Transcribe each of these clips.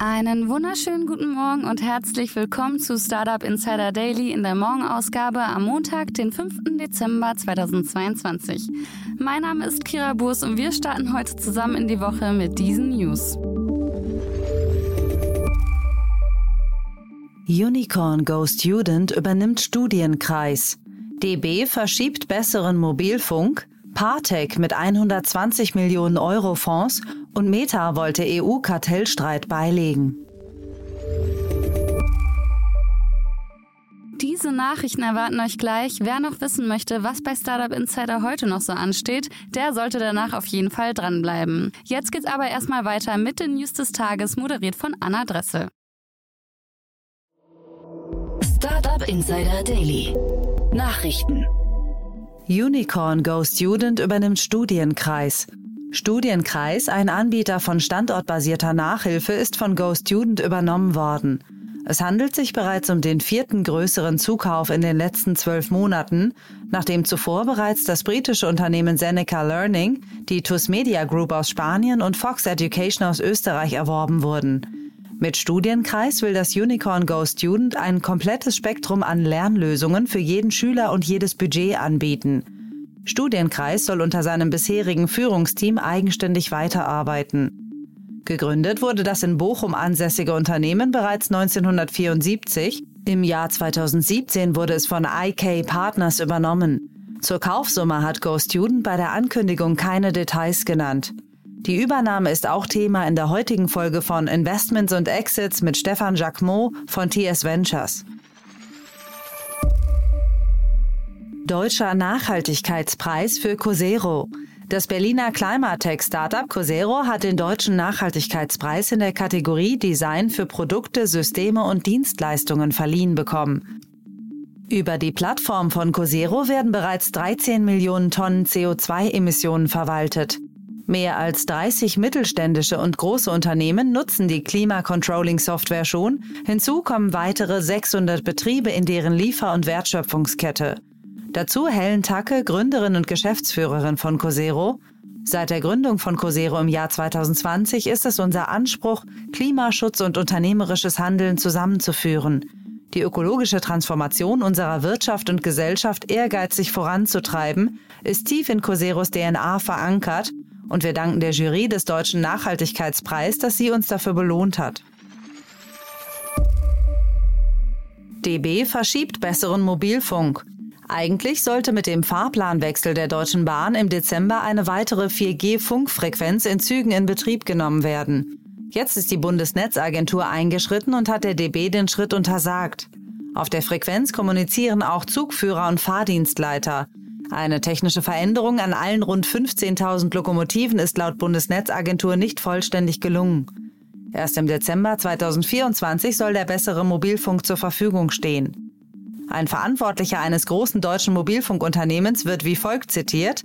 Einen wunderschönen guten Morgen und herzlich willkommen zu Startup Insider Daily in der Morgenausgabe am Montag, den 5. Dezember 2022. Mein Name ist Kira Burs und wir starten heute zusammen in die Woche mit diesen News. Unicorn Go Student übernimmt Studienkreis. DB verschiebt besseren Mobilfunk. Partec mit 120 Millionen Euro Fonds und Meta wollte EU-Kartellstreit beilegen. Diese Nachrichten erwarten euch gleich. Wer noch wissen möchte, was bei Startup Insider heute noch so ansteht, der sollte danach auf jeden Fall dranbleiben. Jetzt geht's aber erstmal weiter mit den News des Tages, moderiert von Anna Dressel. Startup Insider Daily. Nachrichten. Unicorn Go Student übernimmt Studienkreis. Studienkreis, ein Anbieter von standortbasierter Nachhilfe, ist von GoStudent übernommen worden. Es handelt sich bereits um den vierten größeren Zukauf in den letzten zwölf Monaten, nachdem zuvor bereits das britische Unternehmen Seneca Learning, die TUS Media Group aus Spanien und Fox Education aus Österreich erworben wurden. Mit Studienkreis will das Unicorn Go Student ein komplettes Spektrum an Lernlösungen für jeden Schüler und jedes Budget anbieten. Studienkreis soll unter seinem bisherigen Führungsteam eigenständig weiterarbeiten. Gegründet wurde das in Bochum ansässige Unternehmen bereits 1974. Im Jahr 2017 wurde es von IK Partners übernommen. Zur Kaufsumme hat GoStudent bei der Ankündigung keine Details genannt. Die Übernahme ist auch Thema in der heutigen Folge von Investments und Exits mit Stefan Jacquemot von TS Ventures. Deutscher Nachhaltigkeitspreis für Cosero. Das Berliner Climatech-Startup Cosero hat den Deutschen Nachhaltigkeitspreis in der Kategorie Design für Produkte, Systeme und Dienstleistungen verliehen bekommen. Über die Plattform von Cosero werden bereits 13 Millionen Tonnen CO2-Emissionen verwaltet. Mehr als 30 mittelständische und große Unternehmen nutzen die Klima-Controlling-Software schon. Hinzu kommen weitere 600 Betriebe in deren Liefer- und Wertschöpfungskette. Dazu Helen Tacke, Gründerin und Geschäftsführerin von Cosero. Seit der Gründung von Cosero im Jahr 2020 ist es unser Anspruch, Klimaschutz und unternehmerisches Handeln zusammenzuführen, die ökologische Transformation unserer Wirtschaft und Gesellschaft ehrgeizig voranzutreiben, ist tief in Coseros DNA verankert und wir danken der Jury des Deutschen Nachhaltigkeitspreis, dass sie uns dafür belohnt hat. DB verschiebt besseren Mobilfunk. Eigentlich sollte mit dem Fahrplanwechsel der Deutschen Bahn im Dezember eine weitere 4G-Funkfrequenz in Zügen in Betrieb genommen werden. Jetzt ist die Bundesnetzagentur eingeschritten und hat der DB den Schritt untersagt. Auf der Frequenz kommunizieren auch Zugführer und Fahrdienstleiter. Eine technische Veränderung an allen rund 15.000 Lokomotiven ist laut Bundesnetzagentur nicht vollständig gelungen. Erst im Dezember 2024 soll der bessere Mobilfunk zur Verfügung stehen. Ein Verantwortlicher eines großen deutschen Mobilfunkunternehmens wird wie folgt zitiert.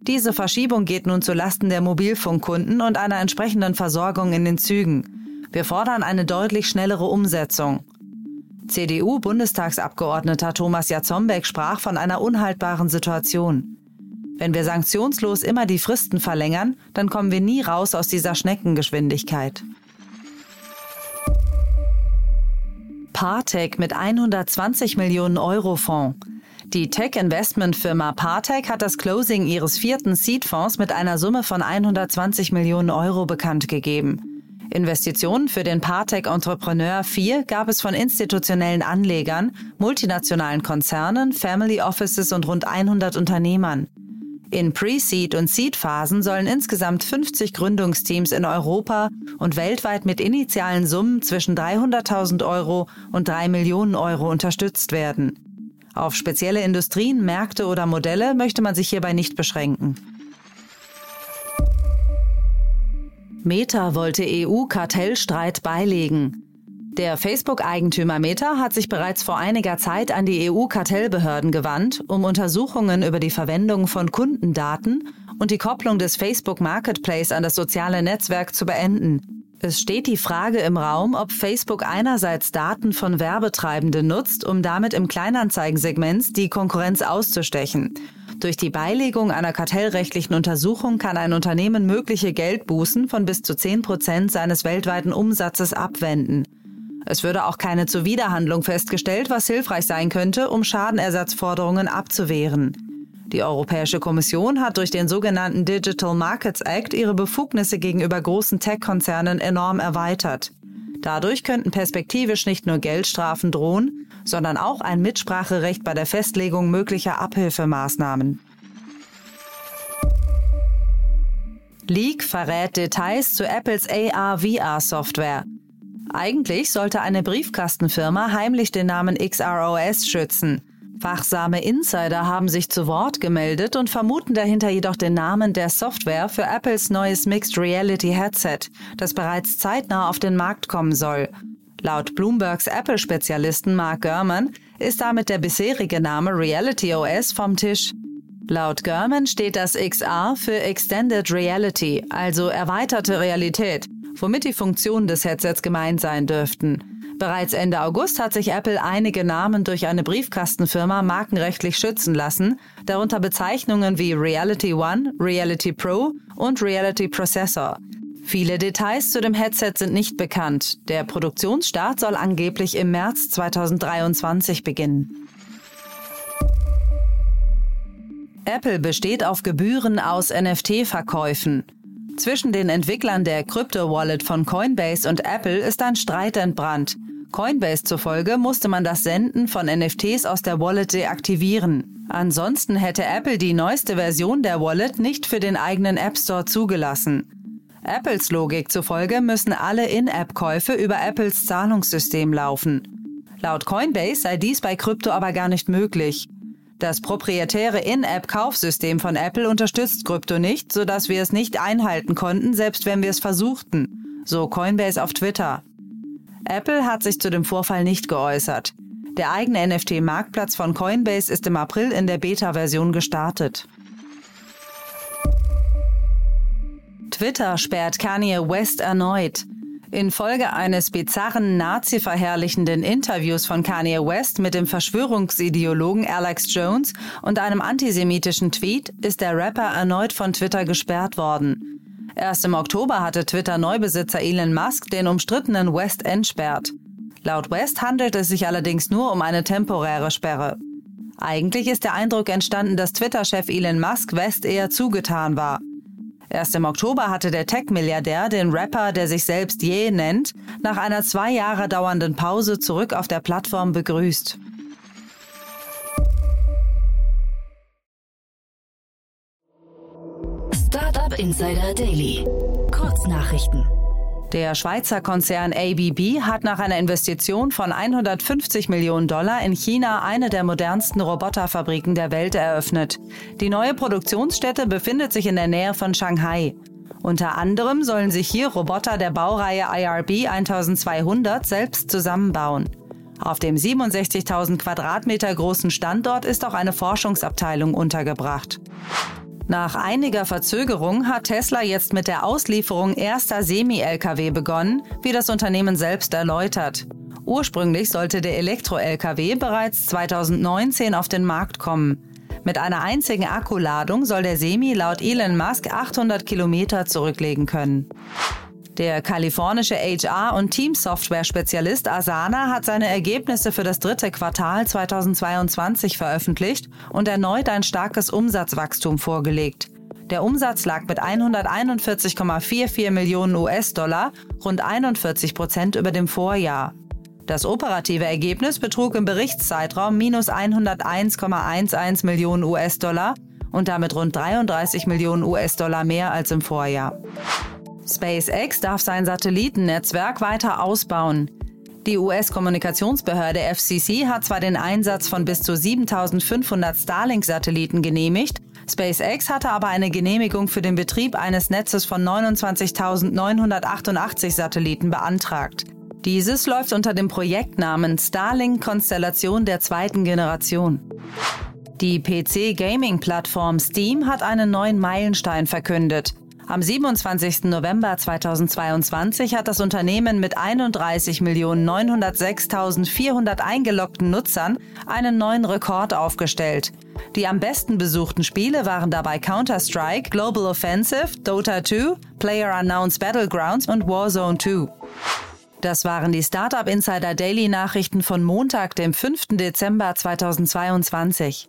Diese Verschiebung geht nun zu Lasten der Mobilfunkkunden und einer entsprechenden Versorgung in den Zügen. Wir fordern eine deutlich schnellere Umsetzung. CDU-Bundestagsabgeordneter Thomas Jatzombeck sprach von einer unhaltbaren Situation. Wenn wir sanktionslos immer die Fristen verlängern, dann kommen wir nie raus aus dieser Schneckengeschwindigkeit. Partec mit 120 Millionen Euro Fonds. Die Tech-Investment-Firma Partec hat das Closing ihres vierten Seed-Fonds mit einer Summe von 120 Millionen Euro bekannt gegeben. Investitionen für den Partec Entrepreneur 4 gab es von institutionellen Anlegern, multinationalen Konzernen, Family Offices und rund 100 Unternehmern. In Pre-Seed und Seed-Phasen sollen insgesamt 50 Gründungsteams in Europa und weltweit mit initialen Summen zwischen 300.000 Euro und 3 Millionen Euro unterstützt werden. Auf spezielle Industrien, Märkte oder Modelle möchte man sich hierbei nicht beschränken. Meta wollte EU-Kartellstreit beilegen. Der Facebook-Eigentümer Meta hat sich bereits vor einiger Zeit an die EU-Kartellbehörden gewandt, um Untersuchungen über die Verwendung von Kundendaten und die Kopplung des Facebook Marketplace an das soziale Netzwerk zu beenden. Es steht die Frage im Raum, ob Facebook einerseits Daten von Werbetreibenden nutzt, um damit im Kleinanzeigensegment die Konkurrenz auszustechen. Durch die Beilegung einer kartellrechtlichen Untersuchung kann ein Unternehmen mögliche Geldbußen von bis zu 10 Prozent seines weltweiten Umsatzes abwenden. Es würde auch keine Zuwiderhandlung festgestellt, was hilfreich sein könnte, um Schadenersatzforderungen abzuwehren. Die Europäische Kommission hat durch den sogenannten Digital Markets Act ihre Befugnisse gegenüber großen Tech-Konzernen enorm erweitert. Dadurch könnten perspektivisch nicht nur Geldstrafen drohen, sondern auch ein Mitspracherecht bei der Festlegung möglicher Abhilfemaßnahmen. Leak verrät Details zu Apples AR-VR-Software. Eigentlich sollte eine Briefkastenfirma heimlich den Namen XROS schützen. Wachsame Insider haben sich zu Wort gemeldet und vermuten dahinter jedoch den Namen der Software für Apples neues Mixed Reality Headset, das bereits zeitnah auf den Markt kommen soll. Laut Bloombergs Apple-Spezialisten Mark Gurman ist damit der bisherige Name Reality OS vom Tisch. Laut Gurman steht das XR für Extended Reality, also erweiterte Realität, womit die Funktionen des Headsets gemeint sein dürften. Bereits Ende August hat sich Apple einige Namen durch eine Briefkastenfirma markenrechtlich schützen lassen, darunter Bezeichnungen wie Reality One, Reality Pro und Reality Processor. Viele Details zu dem Headset sind nicht bekannt. Der Produktionsstart soll angeblich im März 2023 beginnen. Apple besteht auf Gebühren aus NFT-Verkäufen. Zwischen den Entwicklern der Crypto-Wallet von Coinbase und Apple ist ein Streit entbrannt. Coinbase zufolge musste man das Senden von NFTs aus der Wallet deaktivieren. Ansonsten hätte Apple die neueste Version der Wallet nicht für den eigenen App Store zugelassen. Apples Logik zufolge müssen alle In-App-Käufe über Apples Zahlungssystem laufen. Laut Coinbase sei dies bei Krypto aber gar nicht möglich. Das proprietäre In-App-Kaufsystem von Apple unterstützt Krypto nicht, sodass wir es nicht einhalten konnten, selbst wenn wir es versuchten, so Coinbase auf Twitter. Apple hat sich zu dem Vorfall nicht geäußert. Der eigene NFT-Marktplatz von Coinbase ist im April in der Beta-Version gestartet. Twitter sperrt Kanye West erneut. Infolge eines bizarren Nazi-verherrlichenden Interviews von Kanye West mit dem Verschwörungsideologen Alex Jones und einem antisemitischen Tweet ist der Rapper erneut von Twitter gesperrt worden. Erst im Oktober hatte Twitter-Neubesitzer Elon Musk den umstrittenen West entsperrt. Laut West handelt es sich allerdings nur um eine temporäre Sperre. Eigentlich ist der Eindruck entstanden, dass Twitter-Chef Elon Musk West eher zugetan war. Erst im Oktober hatte der Tech-Milliardär den Rapper, der sich selbst Ye nennt, nach einer zwei Jahre dauernden Pause zurück auf der Plattform begrüßt. Startup Insider Daily. Kurznachrichten. Der Schweizer Konzern ABB hat nach einer Investition von 150 Millionen Dollar in China eine der modernsten Roboterfabriken der Welt eröffnet. Die neue Produktionsstätte befindet sich in der Nähe von Shanghai. Unter anderem sollen sich hier Roboter der Baureihe IRB 1200 selbst zusammenbauen. Auf dem 67.000 Quadratmeter großen Standort ist auch eine Forschungsabteilung untergebracht. Nach einiger Verzögerung hat Tesla jetzt mit der Auslieferung erster Semi-Lkw begonnen, wie das Unternehmen selbst erläutert. Ursprünglich sollte der Elektro-Lkw bereits 2019 auf den Markt kommen. Mit einer einzigen Akkuladung soll der Semi laut Elon Musk 800 Kilometer zurücklegen können. Der kalifornische HR- und Teamsoftware-Spezialist Asana hat seine Ergebnisse für das dritte Quartal 2022 veröffentlicht und erneut ein starkes Umsatzwachstum vorgelegt. Der Umsatz lag mit 141,44 Millionen US-Dollar rund 41 Prozent über dem Vorjahr. Das operative Ergebnis betrug im Berichtszeitraum minus 101,11 Millionen US-Dollar und damit rund 33 Millionen US-Dollar mehr als im Vorjahr. SpaceX darf sein Satellitennetzwerk weiter ausbauen. Die US-Kommunikationsbehörde FCC hat zwar den Einsatz von bis zu 7500 Starlink-Satelliten genehmigt, SpaceX hatte aber eine Genehmigung für den Betrieb eines Netzes von 29.988 Satelliten beantragt. Dieses läuft unter dem Projektnamen Starlink Konstellation der zweiten Generation. Die PC-Gaming-Plattform Steam hat einen neuen Meilenstein verkündet. Am 27. November 2022 hat das Unternehmen mit 31.906.400 eingeloggten Nutzern einen neuen Rekord aufgestellt. Die am besten besuchten Spiele waren dabei Counter-Strike, Global Offensive, Dota 2, Player Unknowns Battlegrounds und Warzone 2. Das waren die Startup Insider Daily Nachrichten von Montag, dem 5. Dezember 2022.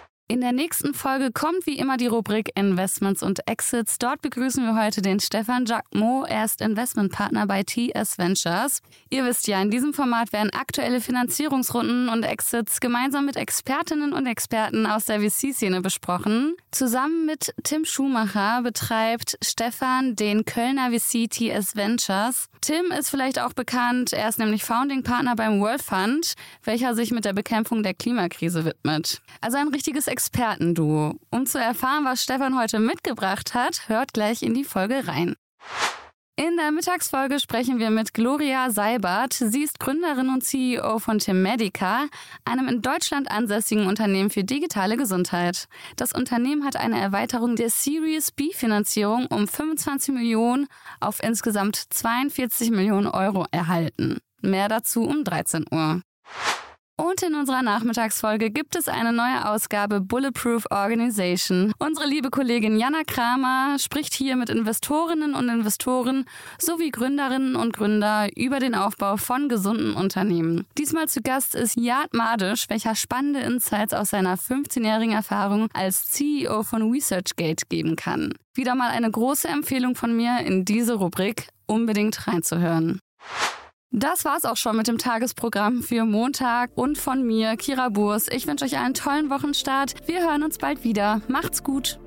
In der nächsten Folge kommt wie immer die Rubrik Investments und Exits. Dort begrüßen wir heute den Stefan Jacquemot. Er ist Investmentpartner bei TS Ventures. Ihr wisst ja, in diesem Format werden aktuelle Finanzierungsrunden und Exits gemeinsam mit Expertinnen und Experten aus der VC-Szene besprochen. Zusammen mit Tim Schumacher betreibt Stefan den Kölner VC TS Ventures. Tim ist vielleicht auch bekannt, er ist nämlich Founding Partner beim World Fund, welcher sich mit der Bekämpfung der Klimakrise widmet. Also ein richtiges Expertenduo. Um zu erfahren, was Stefan heute mitgebracht hat, hört gleich in die Folge rein. In der Mittagsfolge sprechen wir mit Gloria Seibert. Sie ist Gründerin und CEO von Medica, einem in Deutschland ansässigen Unternehmen für digitale Gesundheit. Das Unternehmen hat eine Erweiterung der Series B-Finanzierung um 25 Millionen auf insgesamt 42 Millionen Euro erhalten. Mehr dazu um 13 Uhr. Und in unserer Nachmittagsfolge gibt es eine neue Ausgabe Bulletproof Organization. Unsere liebe Kollegin Jana Kramer spricht hier mit Investorinnen und Investoren sowie Gründerinnen und Gründer über den Aufbau von gesunden Unternehmen. Diesmal zu Gast ist Jad Madisch, welcher spannende Insights aus seiner 15-jährigen Erfahrung als CEO von ResearchGate geben kann. Wieder mal eine große Empfehlung von mir in diese Rubrik unbedingt reinzuhören. Das war's auch schon mit dem Tagesprogramm für Montag und von mir, Kira Burs. Ich wünsche euch einen tollen Wochenstart. Wir hören uns bald wieder. Macht's gut.